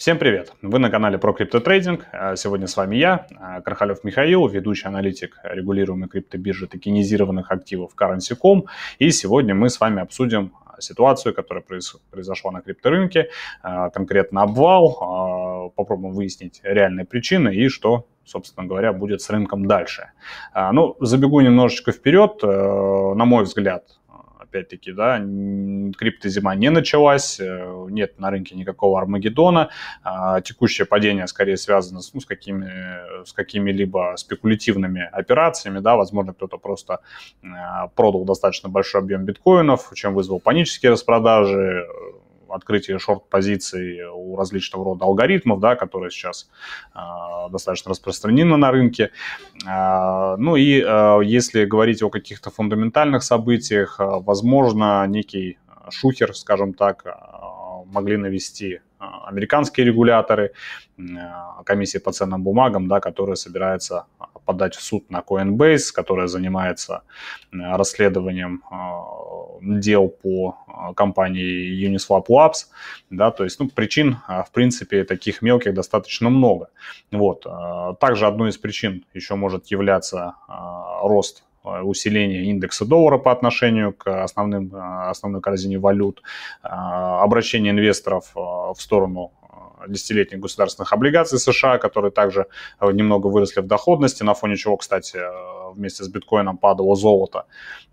Всем привет! Вы на канале про криптотрейдинг. А, сегодня с вами я, а, Кархалев Михаил, ведущий аналитик регулируемой криптобиржи токенизированных активов Currency.com. И сегодня мы с вами обсудим ситуацию, которая произошла на крипторынке, а, конкретно обвал, попробуем выяснить реальные причины и что собственно говоря, будет с рынком дальше. Ну, забегу немножечко вперед. Э, на мой взгляд, опять-таки, да, криптозима не началась, э, нет на рынке никакого Армагеддона, а текущее падение скорее связано с, ну, с, какими, с какими-либо спекулятивными операциями, да, возможно, кто-то просто э, продал достаточно большой объем биткоинов, чем вызвал панические распродажи, открытие шорт-позиций у различного рода алгоритмов, да, которые сейчас э, достаточно распространены на рынке. Э, ну и э, если говорить о каких-то фундаментальных событиях, возможно, некий шухер, скажем так, могли навести американские регуляторы, комиссия по ценным бумагам, да, которая собирается подать в суд на Coinbase, которая занимается расследованием дел по компании Uniswap Labs, да, то есть, ну, причин, в принципе, таких мелких достаточно много. Вот. Также одной из причин еще может являться рост Э, усиление индекса доллара по отношению к основным, э, основной корзине валют, э, обращение инвесторов в сторону десятилетних государственных облигаций США, которые также немного выросли в доходности, на фоне чего, кстати, вместе с биткоином падало золото.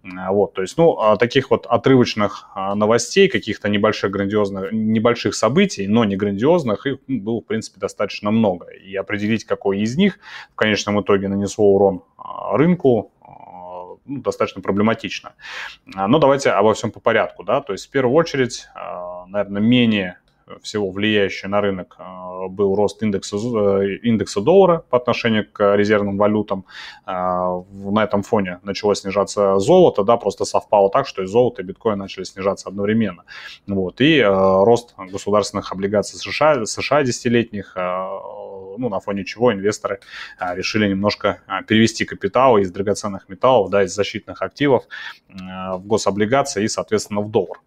Вот, то есть, ну, таких вот отрывочных новостей, каких-то небольших грандиозных, небольших событий, но не грандиозных, их было, в принципе, достаточно много. И определить, какой из них в конечном итоге нанесло урон рынку, ну, достаточно проблематично. А, но давайте обо всем по порядку. Да? То есть в первую очередь, а, наверное, менее всего влияющий на рынок а, был рост индекса, э, индекса доллара по отношению к резервным валютам. На этом фоне началось снижаться золото, да, просто совпало так, что и золото, и биткоин начали снижаться одновременно. Вот. И рост государственных облигаций США, США десятилетних ну, на фоне чего инвесторы решили немножко перевести капитал из драгоценных металлов, да, из защитных активов в гособлигации и, соответственно, в доллар.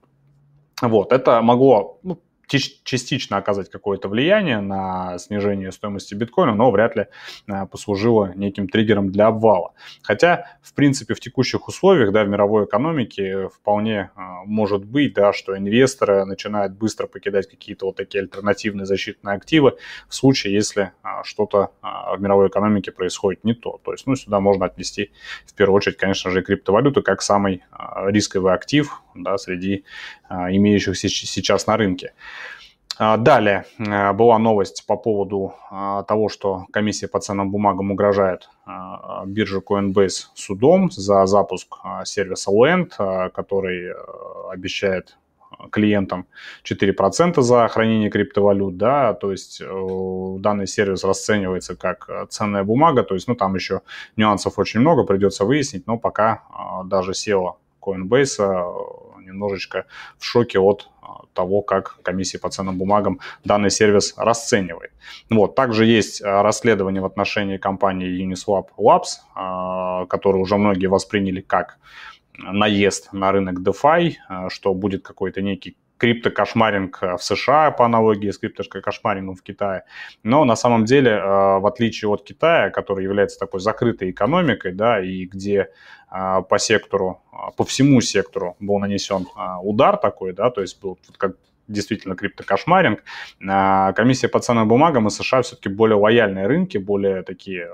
Вот, это могло ну, частично оказать какое-то влияние на снижение стоимости биткоина, но вряд ли э, послужило неким триггером для обвала. Хотя, в принципе, в текущих условиях, да, в мировой экономике вполне э, может быть, да, что инвесторы начинают быстро покидать какие-то вот такие альтернативные защитные активы в случае, если э, что-то в мировой экономике происходит не то. То есть, ну, сюда можно отнести в первую очередь, конечно же, криптовалюту как самый рисковый актив, да, среди имеющихся сейчас на рынке. А, далее была новость по поводу а, того, что комиссия по ценным бумагам угрожает а, бирже Coinbase судом за запуск сервиса Land, который обещает клиентам 4% за хранение криптовалют, да, то есть э, данный сервис расценивается как ценная бумага, то есть, ну, там еще нюансов очень много, придется выяснить, но пока даже SEO Coinbase немножечко в шоке от того, как комиссия по ценным бумагам данный сервис расценивает. Вот. Также есть расследование в отношении компании Uniswap Labs, которое уже многие восприняли как наезд на рынок DeFi, что будет какой-то некий криптокошмаринг в США по аналогии с криптокошмарингом в Китае. Но на самом деле, в отличие от Китая, который является такой закрытой экономикой, да, и где по сектору, по всему сектору был нанесен удар такой, да, то есть был как действительно криптокошмаринг. Комиссия по ценным бумагам и США все-таки более лояльные рынки, более такие,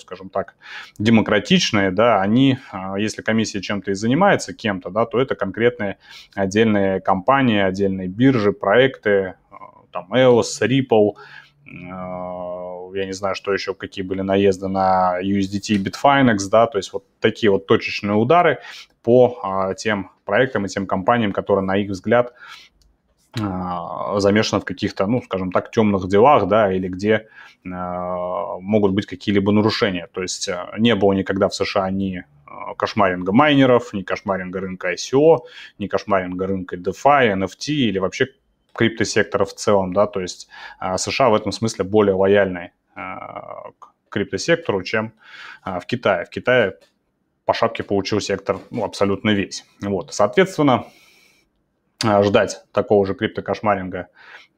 скажем так, демократичные, да, они, если комиссия чем-то и занимается кем-то, да, то это конкретные отдельные компании, отдельные биржи, проекты, там EOS, Ripple, я не знаю, что еще, какие были наезды на USDT и Bitfinex, да, то есть вот такие вот точечные удары по а, тем проектам и тем компаниям, которые, на их взгляд, а, замешаны в каких-то, ну, скажем так, темных делах, да, или где а, могут быть какие-либо нарушения. То есть а, не было никогда в США ни а, кошмаринга майнеров, ни кошмаринга рынка ICO, ни кошмаринга рынка DeFi, NFT или вообще криптосектора в целом, да, то есть а, США в этом смысле более лояльный а, к криптосектору, чем а, в Китае. В Китае по шапке получил сектор ну, абсолютно весь. Вот. Соответственно, ждать такого же криптокошмаринга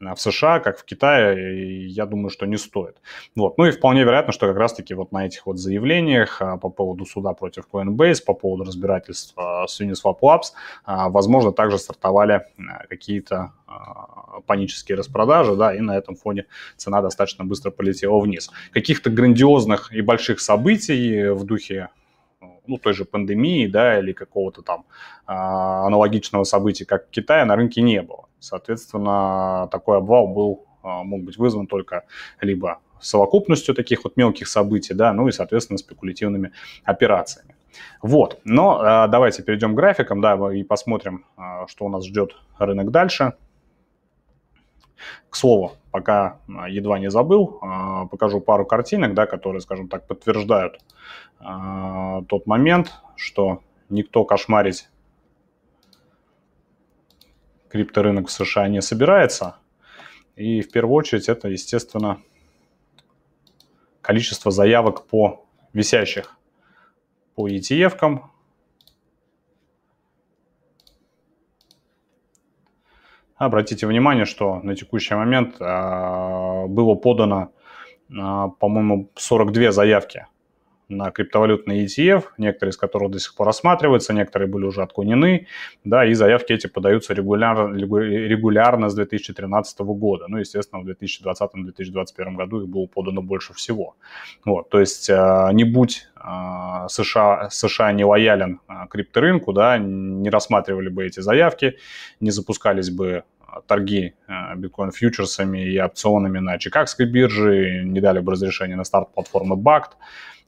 в США, как в Китае, я думаю, что не стоит. Вот. Ну и вполне вероятно, что как раз-таки вот на этих вот заявлениях по поводу суда против Coinbase, по поводу разбирательства с Uniswap Labs, возможно, также стартовали какие-то панические распродажи, да, и на этом фоне цена достаточно быстро полетела вниз. Каких-то грандиозных и больших событий в духе ну, той же пандемии, да, или какого-то там а, аналогичного события, как в Китае, на рынке не было. Соответственно, такой обвал был, а, мог быть вызван только либо совокупностью таких вот мелких событий, да, ну и, соответственно, спекулятивными операциями. Вот, но а, давайте перейдем к графикам, да, и посмотрим, а, что у нас ждет рынок дальше. К слову, пока едва не забыл, покажу пару картинок, да, которые, скажем так, подтверждают а, тот момент, что никто кошмарить крипторынок в США не собирается. И в первую очередь это, естественно, количество заявок по висящих по ETF-кам, Обратите внимание, что на текущий момент э, было подано, э, по-моему, 42 заявки на криптовалютный ETF, некоторые из которых до сих пор рассматриваются, некоторые были уже отклонены, да, и заявки эти подаются регулярно, регулярно с 2013 года. Ну, естественно, в 2020-2021 году их было подано больше всего. Вот, то есть, э, не будь э, США, США не лоялен э, крипторынку, да, не рассматривали бы эти заявки, не запускались бы торги биткоин-фьючерсами и опционами на Чикагской бирже, не дали бы разрешение на старт платформы BACT,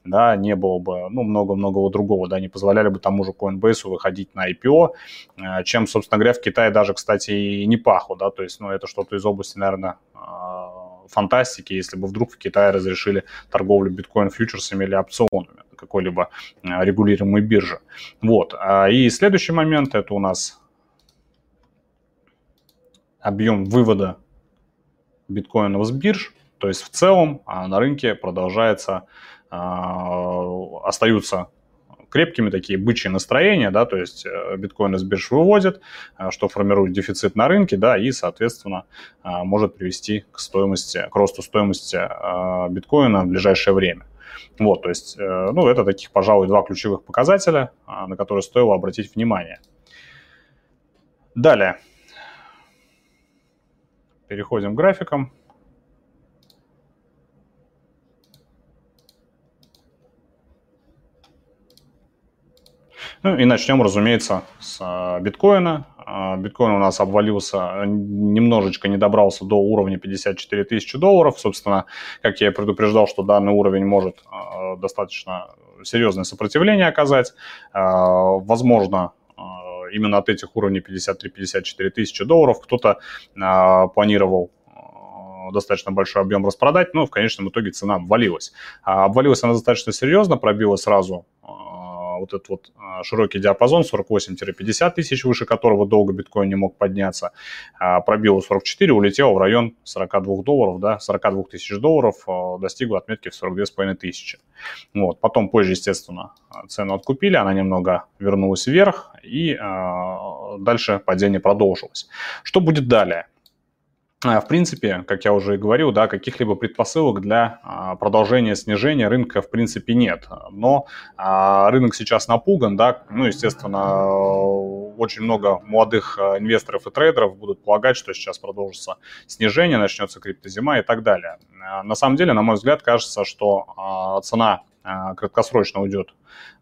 да, не было бы, ну, много-много другого, да, не позволяли бы тому же Coinbase выходить на IPO, э, чем, собственно говоря, в Китае даже, кстати, и не пахло, да, то есть, ну, это что-то из области, наверное, э, фантастики, если бы вдруг в Китае разрешили торговлю биткоин-фьючерсами или опционами какой-либо э, регулируемой биржи. Вот. А, и следующий момент – это у нас объем вывода биткоинов с бирж. То есть в целом а, на рынке продолжается остаются крепкими такие бычьи настроения, да, то есть э, биткоин из бирж выводит, э, что формирует дефицит на рынке, да, и, соответственно, а, может привести к стоимости, к росту стоимости а, биткоина в ближайшее время. Вот, то есть, э, ну, это таких, пожалуй, два ключевых показателя, на которые стоило обратить внимание. Далее. Переходим к графикам. Ну и начнем, разумеется, с а, биткоина. А, биткоин у нас обвалился, немножечко не добрался до уровня 54 тысячи долларов. Собственно, как я и предупреждал, что данный уровень может а, достаточно серьезное сопротивление оказать. Возможно, именно от этих уровней 53-54 тысячи долларов кто-то планировал достаточно большой объем распродать, но в конечном итоге цена обвалилась. Обвалилась она достаточно серьезно, пробила сразу вот этот вот а, широкий диапазон 48-50 тысяч, выше которого долго биткоин не мог подняться, а, пробил 44, улетел в район 42 долларов, да, 42 тысяч долларов, а, достиг отметки в 42,5 тысячи. Вот. Потом позже, естественно, цену откупили, она немного вернулась вверх, и дальше падение продолжилось. Что будет далее? А, в принципе, как я уже и говорил, да, каких-либо предпосылок для а, продолжения снижения рынка в принципе нет. Но а, рынок сейчас напуган, да, ну, естественно, очень много молодых инвесторов и трейдеров будут полагать, что сейчас продолжится снижение, начнется криптозима и так далее. На самом деле, на мой взгляд, кажется, что цена краткосрочно уйдет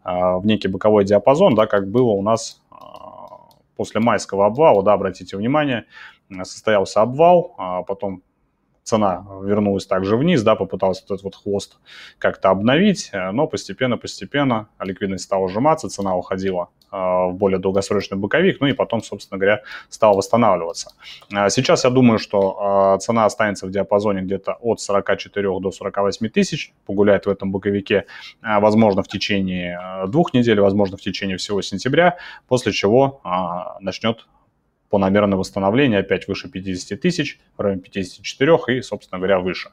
в некий боковой диапазон, да, как было у нас после майского обвала, да, обратите внимание, состоялся обвал, а потом цена вернулась также вниз, да, попытался этот вот хвост как-то обновить, но постепенно-постепенно ликвидность стала сжиматься, цена уходила а, в более долгосрочный боковик, ну и потом, собственно говоря, стала восстанавливаться. А сейчас я думаю, что цена останется в диапазоне где-то от 44 до 48 тысяч, погуляет в этом боковике, возможно, в течение двух недель, возможно, в течение всего сентября, после чего начнет планомерное восстановление опять выше 50 тысяч, в районе 54 и, собственно говоря, выше.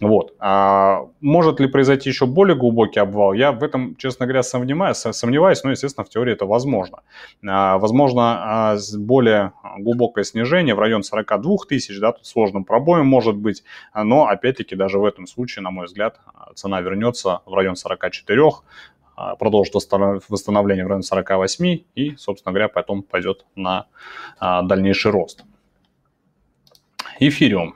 Вот. А может ли произойти еще более глубокий обвал? Я в этом, честно говоря, сомневаюсь, сомневаюсь но, естественно, в теории это возможно. А, возможно, а, более глубокое снижение в район 42 тысяч, да, тут сложным пробоем может быть, но, опять-таки, даже в этом случае, на мой взгляд, цена вернется в район 44, а, продолжит восстановление в районе 48 и, собственно говоря, потом пойдет на а, дальнейший рост. Эфириум.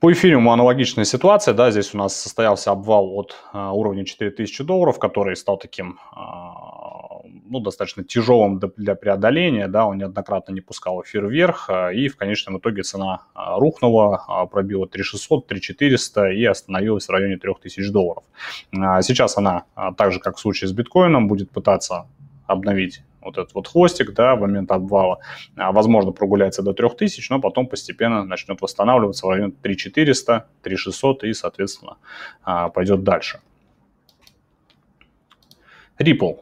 По эфириуму аналогичная ситуация, да, здесь у нас состоялся обвал от а, уровня 4000 долларов, который стал таким ну, достаточно тяжелым для преодоления, да, он неоднократно не пускал эфир вверх, а, и в конечном итоге цена а, рухнула, а, пробила 3600, 3400 и остановилась в районе 3000 долларов. Сейчас она, так же как в случае с биткоином, будет пытаться обновить вот этот вот хвостик, да, в момент обвала, возможно, прогуляется до 3000, но потом постепенно начнет восстанавливаться в районе 3400, 3600 и, соответственно, пойдет дальше. Ripple.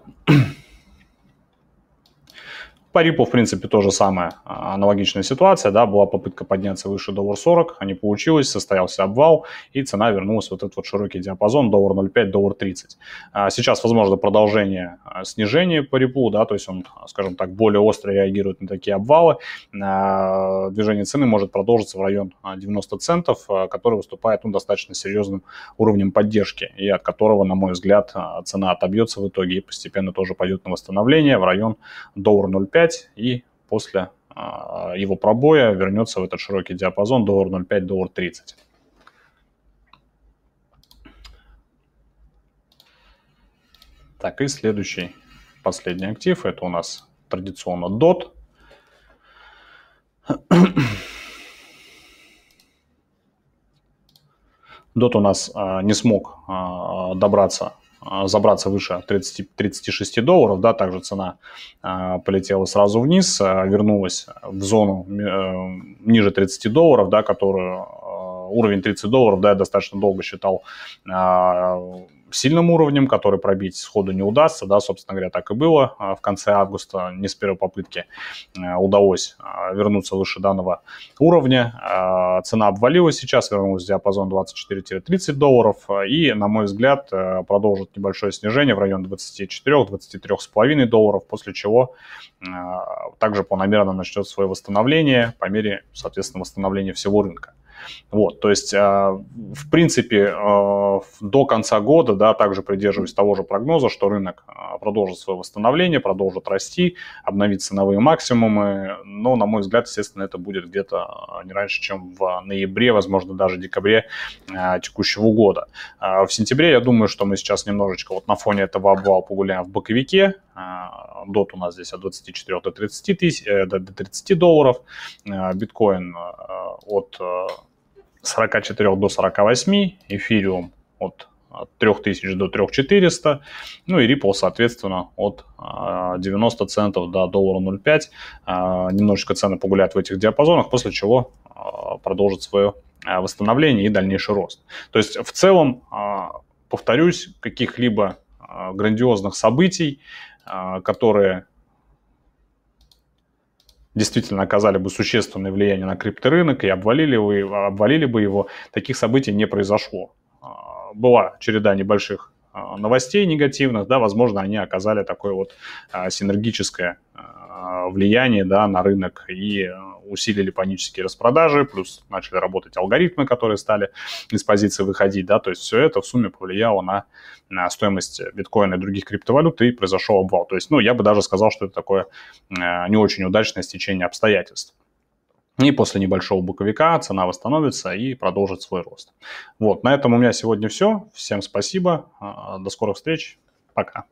По Ripple, в принципе, то же самое, а, аналогичная ситуация, да, была попытка подняться выше доллар 40, а не получилось, состоялся обвал, и цена вернулась в вот этот вот широкий диапазон доллар 0,5, доллар 30. А сейчас, возможно, продолжение а, снижения по Ripple, да, то есть он, скажем так, более остро реагирует на такие обвалы. Движение цены может продолжиться в район 90 центов, который выступает ну, достаточно серьезным уровнем поддержки, и от которого, на мой взгляд, цена отобьется в итоге и постепенно тоже пойдет на восстановление в район доллар 0,5, 0,5 и после а, его пробоя вернется в этот широкий диапазон доллар 0,5, доллар 30. Так, и следующий, последний актив, это у нас традиционно DOT. DOT у нас а, не смог а, добраться забраться выше 30, 36 долларов, да, также цена а, полетела сразу вниз, а, вернулась в зону э, ниже 30 долларов, да, которую уровень 30 долларов, да, я достаточно долго считал сильным уровнем, который пробить сходу не удастся, да, собственно говоря, так и было. А, в конце августа не с первой попытки а, удалось а, вернуться выше данного уровня. Цена обвалилась сейчас, вернулась в диапазон 24-30 долларов и, на мой взгляд, продолжит небольшое снижение в район 24-23,5 долларов, после чего также планомерно начнет свое восстановление по мере, соответственно, восстановления всего рынка. Вот, то есть, а, в принципе, а, до конца года, да, также придерживаюсь того же прогноза, что рынок а, продолжит свое восстановление, продолжит расти, обновить ценовые максимумы, но, на мой взгляд, естественно, это будет где-то не раньше, чем в ноябре, возможно, даже декабре текущего года. В сентябре, я думаю, что мы сейчас немножечко вот на фоне этого обвала погуляем в боковике, дот у нас здесь от 24 до 30, тысяч, э, до 30 долларов, биткоин от 44 до 48, эфириум от 3000 до 3400, ну и Ripple, соответственно, от 90 а, центов до доллара 0,5. А, немножечко цены погуляют в этих диапазонах, после чего а, продолжит свое восстановление и дальнейший рост. То есть в целом, повторюсь, каких-либо грандиозных событий, которые действительно оказали бы существенное влияние на крипторынок и обвалили, бы, обвалили бы его, таких событий не произошло. А, была череда небольших а, новостей негативных, да, возможно, они оказали такое вот а, синергическое влияние да, на рынок и усилили панические распродажи, плюс начали работать алгоритмы, которые стали из позиции выходить, да, то есть все это в сумме повлияло на, на стоимость биткоина и других криптовалют, и произошел обвал. То есть, ну, я бы даже сказал, что это такое э, не очень удачное стечение обстоятельств. И после небольшого боковика цена восстановится и продолжит свой рост. Вот, на этом у меня сегодня все. Всем спасибо. Э, до скорых встреч. Пока.